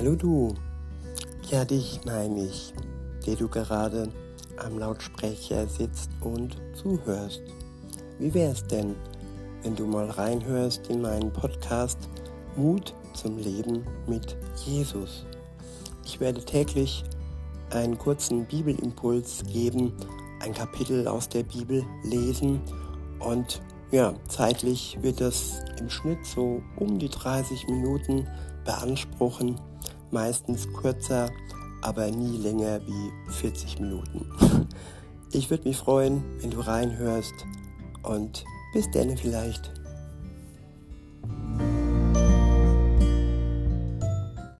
Hallo du, ja dich meine ich, der du gerade am Lautsprecher sitzt und zuhörst. Wie wär's denn, wenn du mal reinhörst in meinen Podcast Mut zum Leben mit Jesus? Ich werde täglich einen kurzen Bibelimpuls geben, ein Kapitel aus der Bibel lesen und ja, zeitlich wird das im Schnitt so um die 30 Minuten beanspruchen meistens kürzer, aber nie länger wie 40 Minuten. Ich würde mich freuen, wenn du reinhörst und bis dann vielleicht.